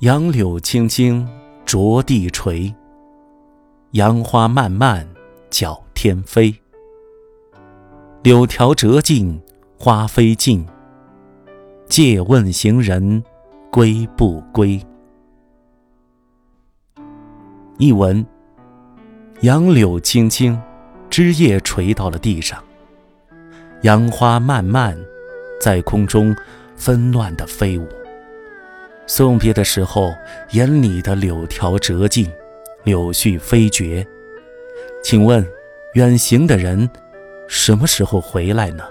杨柳青青着地垂，杨花漫漫搅天飞。柳条折尽花飞尽，借问行人归不归？译文：杨柳青青，枝叶垂到了地上；杨花漫漫，在空中纷乱地飞舞。送别的时候，眼里的柳条折尽，柳絮飞绝。请问，远行的人什么时候回来呢？